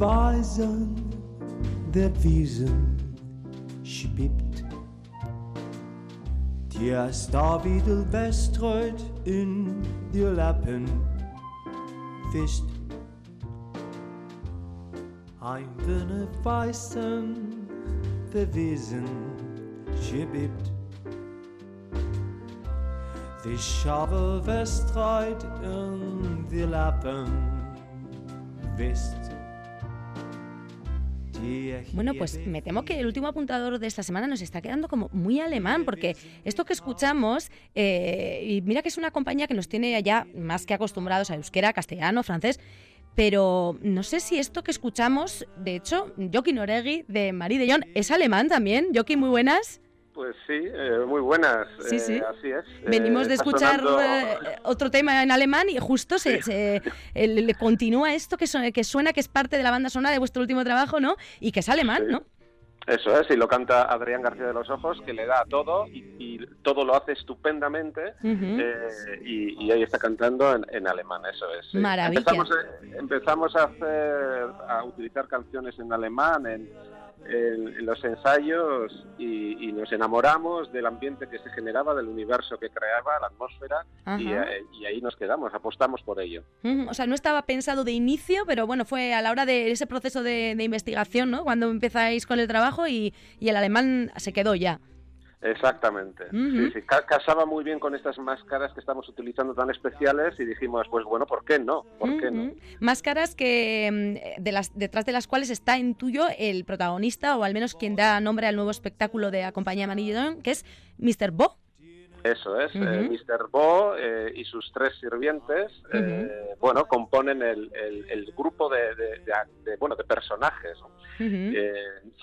Weisen der Wiesen spiebt. Die Starwiedel bestreut in die Lappen fischt. Ein Wünne Weißen der Wiesen spiebt. Die Schabe bestreut in die Lappen wisst. Bueno, pues me temo que el último apuntador de esta semana nos está quedando como muy alemán, porque esto que escuchamos, eh, y mira que es una compañía que nos tiene ya más que acostumbrados a euskera, castellano, francés, pero no sé si esto que escuchamos, de hecho, Joaquín Oregui de Marie de Jong es alemán también. Joaquín, muy buenas. Pues sí, eh, muy buenas. Sí, sí. Eh, así es. Venimos Eh, de escuchar sonando- otro tema en alemán y justo se, se- le continúa esto que, suena, que suena que es parte de la banda sonora de vuestro último trabajo, ¿no? Y que es alemán, Sí. ¿no? Eso es, y lo canta Adrián García de los Ojos, que le da a todo y, y todo lo hace estupendamente. Eh, y, y ahí está cantando en, en alemán, eso es. sí. Maravilla. Empezamos, eh, empezamos a hacer, a utilizar canciones en alemán en, en- los ensayos y, y nos enamoramos del ambiente que se generaba, del universo que creaba, la atmósfera, y, eh, y ahí nos quedamos, apostamos por ello. O sea, no estaba pensado de inicio, pero bueno, fue a la hora de ese proceso de, de investigación, ¿no? Cuando empezáis con el trabajo y, y el alemán se quedó ya. Exactamente. Sí, sí, ca- casaba muy bien con estas máscaras que estamos utilizando tan especiales y dijimos, pues bueno, ¿por qué no? ¿Por qué no? Máscaras que mm, de las, detrás de las cuales está en tuyo el protagonista, o al menos quien da nombre al nuevo espectáculo de la compañía Manillón, que es Mr. Bo. Eso es, Ujú. eh, Mr. Bo eh, y sus tres sirvientes, eh, bueno, componen el, el- el grupo de, de- de- de, bueno, de personajes. Eh,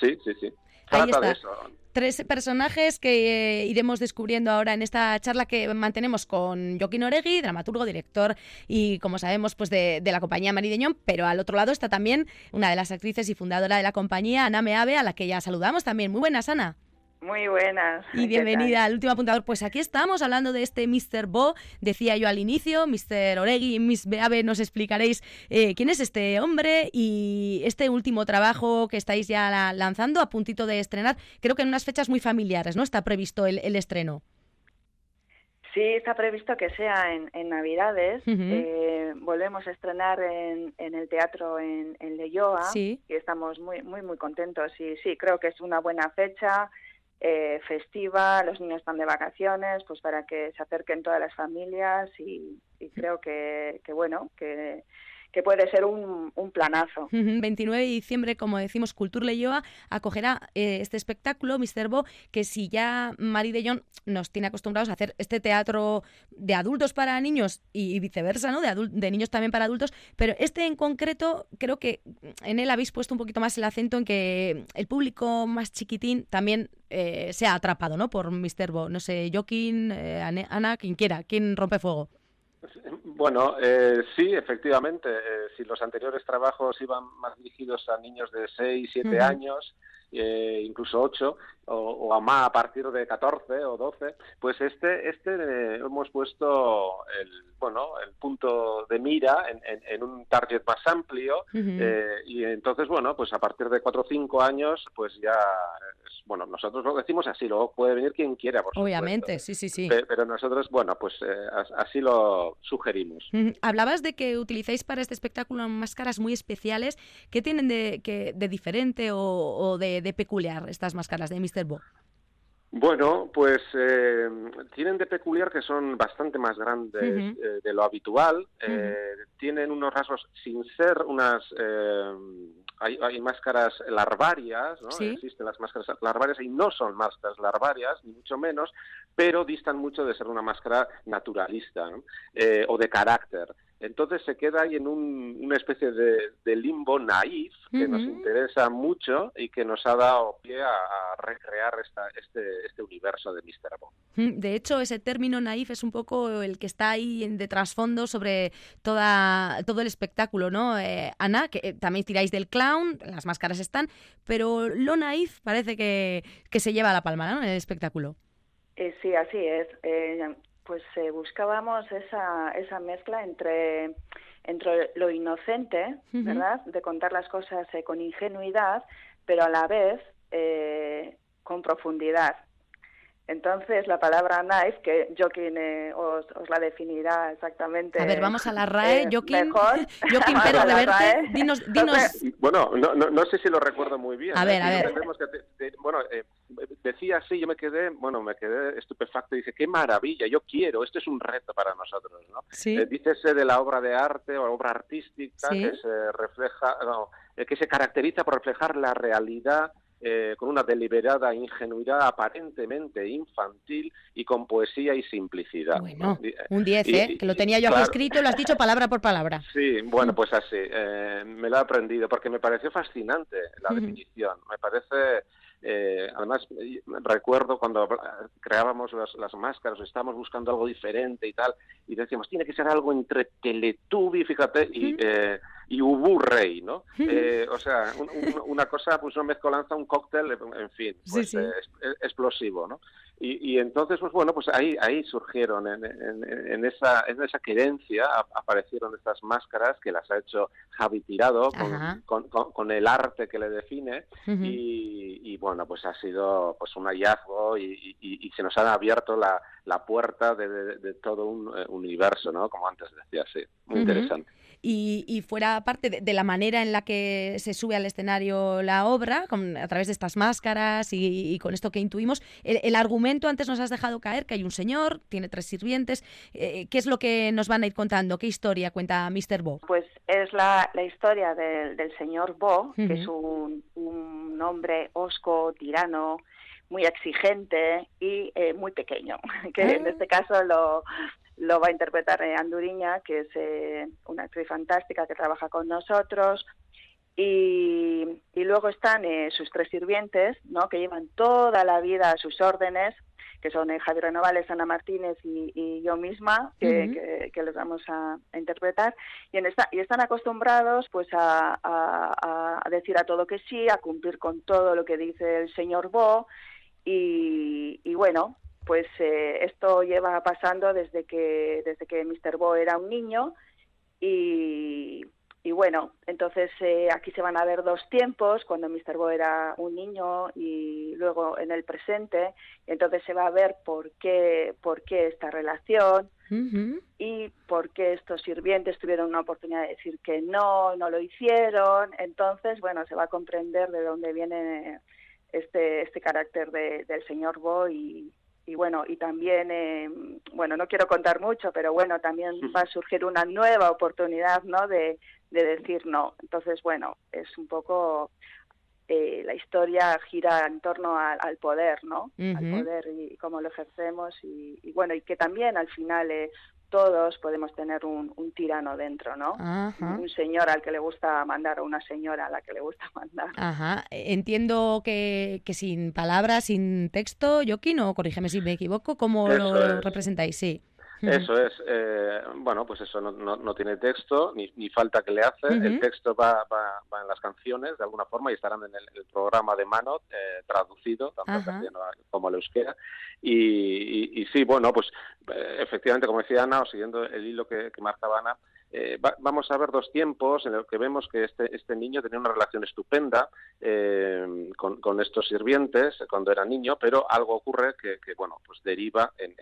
sí, sí, sí. Ahí Trata de está. eso. Tres personajes que eh, iremos descubriendo ahora en esta charla que mantenemos con Joaquín Oregui, dramaturgo, director y, como sabemos, pues de, de la compañía Marideñón, pero al otro lado está también una de las actrices y fundadora de la compañía, Ana Meave, a la que ya saludamos también. Muy buenas, Ana. Muy buenas. Y ¿qué bienvenida al último apuntador. Pues aquí estamos hablando de este Mr. Bo, decía yo al inicio, Mr. Oregui y Miss Beave, nos explicaréis eh, quién es este hombre y este último trabajo que estáis ya la- lanzando, a puntito de estrenar, creo que en unas fechas muy familiares, ¿no? Está previsto el, el estreno. Sí, está previsto que sea en, en Navidades. Eh, volvemos a estrenar en, en el teatro en, en Leyoa Sí. y estamos muy, muy, muy contentos. Y sí, creo que es una buena fecha. Eh, festiva, los niños están de vacaciones, pues para que se acerquen todas las familias y, y creo que, que bueno, que, que puede ser un, un planazo. Ujú, 29 de diciembre, como decimos, Cultur Leyoa acogerá eh, este espectáculo, Mr. Bo, que si ya Mari de Jong nos tiene acostumbrados a hacer este teatro de adultos para niños y viceversa, ¿no? De, adul- de niños también para adultos, pero este en concreto creo que en él habéis puesto un poquito más el acento en que el público más chiquitín también eh, sea atrapado, ¿no? Por Mr. Bo. No sé, Joaquín, eh, Ana, quien quiera, quien rompe fuego. Bueno, eh, sí, efectivamente. eh, si los anteriores trabajos iban más dirigidos a niños de 6, 7 Ujú. años, eh, incluso 8, o, o a más a partir de 14 o 12, pues este, este eh, hemos puesto el, bueno, el punto de mira en, en- en un target más amplio eh, y entonces, bueno, pues a partir de 4 o 5 años, pues ya, es- bueno, nosotros lo decimos así, luego puede venir quien quiera, por supuesto. Obviamente, sí, sí, sí. Pe- Pero nosotros, bueno, pues eh, as- así lo sugerimos. Hablabas de que utilizáis para este espectáculo máscaras muy especiales. ¿Qué tienen de, que- de diferente o, o de, de peculiar estas máscaras de Mr. Bo? Bueno, pues eh, tienen de peculiar que son bastante más grandes eh, de lo habitual. eh, tienen unos rasgos sin ser unas... eh, hay, hay máscaras larvarias, ¿no? Sí. Existen las máscaras larvarias y no son máscaras larvarias, ni mucho menos, pero distan mucho de ser una máscara naturalista ¿no? O de carácter. Entonces se queda ahí en un- una especie de, de limbo naif que nos interesa mucho y que nos ha dado pie a, a recrear esta, este, este universo de Mr. Bo. Mm, De hecho, ese término naif es un poco el que está ahí en- de trasfondo sobre toda, todo el espectáculo, ¿no? Eh, Ana, que eh, también tiráis del clown, las máscaras están, pero lo naif parece que, que se lleva la palma, ¿no? En el espectáculo. Eh, sí, así es. Eh, pues eh, buscábamos esa, esa mezcla entre entre lo inocente, ¿verdad? De contar las cosas eh, con ingenuidad, pero a la vez eh, con profundidad. Entonces, la palabra knife, que Joaquín eh, os, la definirá exactamente. A ver, vamos a la RAE, eh, Joaquín. Joaquín Pérez Reverte, dinos, dinos. Bueno, no, no, no, sé si lo recuerdo muy bien. A ver, a ver. bueno, eh, decía así, yo me quedé, bueno, me quedé estupefacto y dije, qué maravilla, yo quiero, esto es un reto para nosotros, ¿no? Sí. Eh, dícese de la obra de arte o obra artística que se refleja, no, que se caracteriza por reflejar la realidad eh, con una deliberada ingenuidad aparentemente infantil y con poesía y simplicidad. Bueno, un 10, ¿eh? que lo tenía yo aquí escrito, lo has dicho palabra por palabra. Sí, bueno, pues así, eh, me lo he aprendido, porque me pareció fascinante la definición, me parece... Eh, además, recuerdo cuando creábamos las, las, máscaras, estábamos buscando algo diferente y tal, y decíamos, tiene que ser algo entre Teletubby, fíjate, y, eh, y Ubu Rey, ¿no? Eh, o sea, una cosa, pues una mezcolanza, un cóctel, en fin, pues, eh, explosivo, ¿no? Y, entonces, pues bueno, pues ahí, ahí surgieron, en, esa, en esa querencia aparecieron estas máscaras que las ha hecho Javi Tirado con, con, el arte que le define y, bueno, pues ha sido pues un hallazgo y, se nos ha abierto la, la puerta de, todo un eh, universo, ¿no? Como antes decía, sí, muy interesante y, fuera parte de, la manera en la que se sube al escenario la obra, a través de estas máscaras y, con esto que intuimos, el, argumento antes nos has dejado caer que hay un señor, tiene tres sirvientes. Eh, ¿Qué es lo que nos van a ir contando? ¿Qué historia cuenta Mr. Bo? Pues es la, historia del, señor Bo, que es un, hombre osco, tirano, muy exigente y eh, muy pequeño, que en ah. este caso lo, lo va a interpretar eh, Anduriña, que es eh, una actriz fantástica que trabaja con nosotros. Y, luego están eh, sus tres sirvientes, ¿no? que llevan toda la vida a sus órdenes, que son Javier Renovales, Ana Martínez y, yo misma, que, les vamos a, interpretar. Y, en esta, y están acostumbrados pues a, a, decir a todo que sí, a cumplir con todo lo que dice el señor Bo. Y, y bueno, pues eh, esto lleva pasando desde que, desde que Mr. Bo era un niño y, bueno, entonces eh, aquí se van a ver dos tiempos, cuando Mr. Bo era un niño y luego en el presente, entonces se va a ver por qué, por qué esta relación y por qué estos sirvientes tuvieron una oportunidad de decir que no, no lo hicieron, entonces, bueno, se va a comprender de dónde viene este, este carácter del señor Bo y, y bueno, y también, eh, bueno, no quiero contar mucho, pero bueno, también va a surgir una nueva oportunidad, ¿no? De, de decir no. Entonces, bueno, es un poco eh, la historia gira en torno al poder, ¿no? Al poder y, cómo lo ejercemos y, y, bueno, y que también al final eh, todos podemos tener un, tirano dentro, ¿no? Un señor al que le gusta mandar o una señora a la que le gusta mandar. Ajá. Entiendo que, que sin palabras, sin texto, Joaquín, o corrígeme si me equivoco, ¿cómo lo representáis? Sí. Eso es, eh, bueno, pues eso no, no, tiene texto, ni, ni, falta que le hace. El texto va, va, va, en las canciones, de alguna forma, y estarán en el, programa de mano, eh, traducido, tanto como al euskera. Y, y, sí, bueno, pues eh, efectivamente, como decía Ana, o siguiendo el hilo que, que marcaba Ana, eh, vamos a ver dos tiempos en los que vemos que este, este niño tenía una relación estupenda eh, con, estos sirvientes cuando era niño, pero algo ocurre que, bueno, pues deriva en,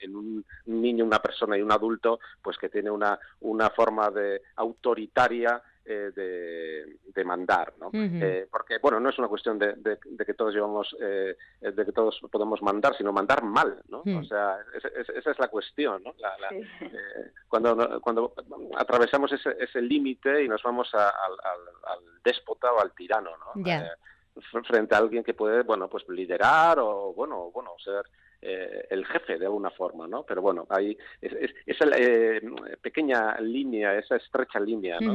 en, un niño, una persona y un adulto, pues que tiene una, una forma de autoritaria eh, de, mandar, ¿no? Eh, porque, bueno, no es una cuestión de, que todos llevamos, eh, de que todos podemos mandar, sino mandar mal, ¿no? O sea, esa es la cuestión, ¿no? cuando, cuando atravesamos ese, ese límite y nos vamos al, déspota o al tirano, ¿no? frente a alguien que puede, bueno, pues liderar o, bueno, bueno, ser eh, el jefe de alguna forma, ¿no? Pero bueno, hay esa eh, pequeña línea, esa estrecha línea, ¿no?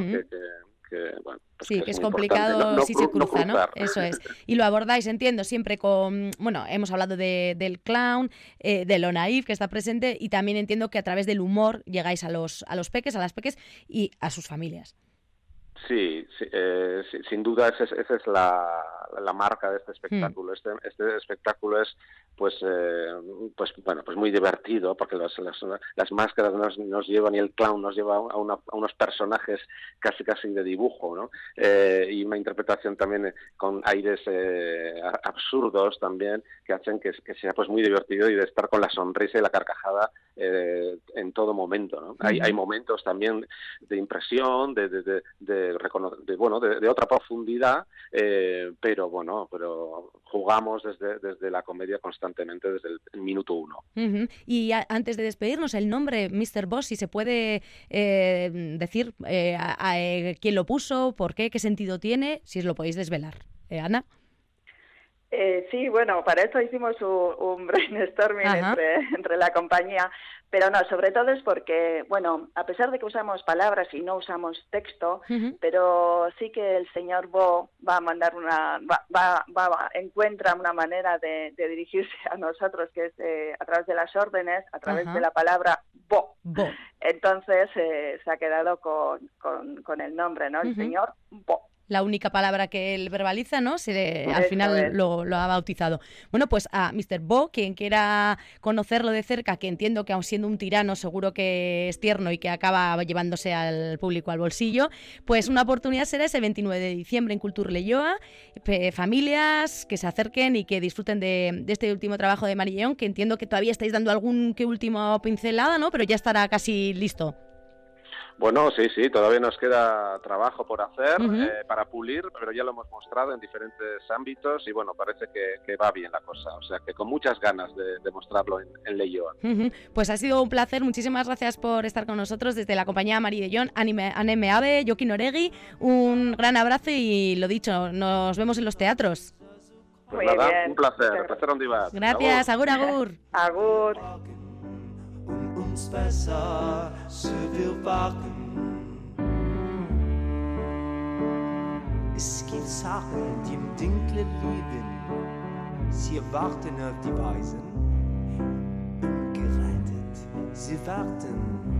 que, bueno, pues sí, que es, complicado si se cruza, ¿no? Eso es. Y lo abordáis, entiendo, siempre con, bueno, hemos hablado de, del clown, eh, de lo naif que está presente y también entiendo que a través del humor llegáis a los, a los peques, a las peques y a sus familias. Sí, eh, sin duda esa es, esa es la, la marca de este espectáculo. Este, este espectáculo es pues eh, pues bueno pues muy divertido porque las, las, máscaras nos, nos, llevan y el clown nos lleva a, unos personajes casi casi de dibujo ¿no? Eh, y una interpretación también con aires eh, absurdos también que hacen que, que, sea pues muy divertido y de estar con la sonrisa y la carcajada en todo momento ¿no? hay, hay momentos también de impresión de, de, de, de, bueno de, otra profundidad pero bueno pero jugamos desde, desde la comedia constantemente desde el, minuto uno. Y antes de despedirnos, el nombre Mr. Boss, si se puede eh, decir eh, eh, quién lo puso, por qué, qué sentido tiene, si os lo podéis desvelar. Ana. Sí, bueno, para eso hicimos un, brainstorming entre, entre, la compañía. Pero no, sobre todo es porque, bueno, a pesar de que usamos palabras y no usamos texto, pero sí que el señor Bo va a mandar una, va, va, va encuentra una manera de, dirigirse a nosotros que es eh, a través de las órdenes, a través de la palabra Bo. Entonces eh, se ha quedado con, con, el nombre, ¿no? El señor Bo la única palabra que él verbaliza, ¿no? Se, al final lo, ha bautizado. Bueno, pues a Mr. Bo, quien quiera conocerlo de cerca, que entiendo que aun siendo un tirano seguro que es tierno y que acaba llevándose al público al bolsillo, pues una oportunidad será ese 29 de diciembre en Cultura Leyoa, familias que se acerquen y que disfruten de, este último trabajo de Marillón, que entiendo que todavía estáis dando algún que último pincelada, ¿no? Pero ya estará casi listo. Bueno, sí, sí, todavía nos queda trabajo por hacer eh, para pulir, pero ya lo hemos mostrado en diferentes ámbitos y bueno, parece que, va bien la cosa. O sea que con muchas ganas de, mostrarlo en, en Leyoa. Pues ha sido un placer. Muchísimas gracias por estar con nosotros desde la compañía Mari de John, Anime Ave, Joaquín Oregui. Un gran abrazo y lo dicho, nos vemos en los teatros. Pues nada, un placer. Un placer, Gracias, agur. Agur. agur. Uns besser wachen. Es gibt Sachen, die im Dunkle lieben, sie warten auf die Weisen. Ungerettet, sie warten